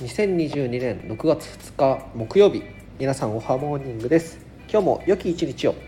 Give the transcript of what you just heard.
2022年6月2日木曜日。皆さんおはモーニングです。今日も良き一日を。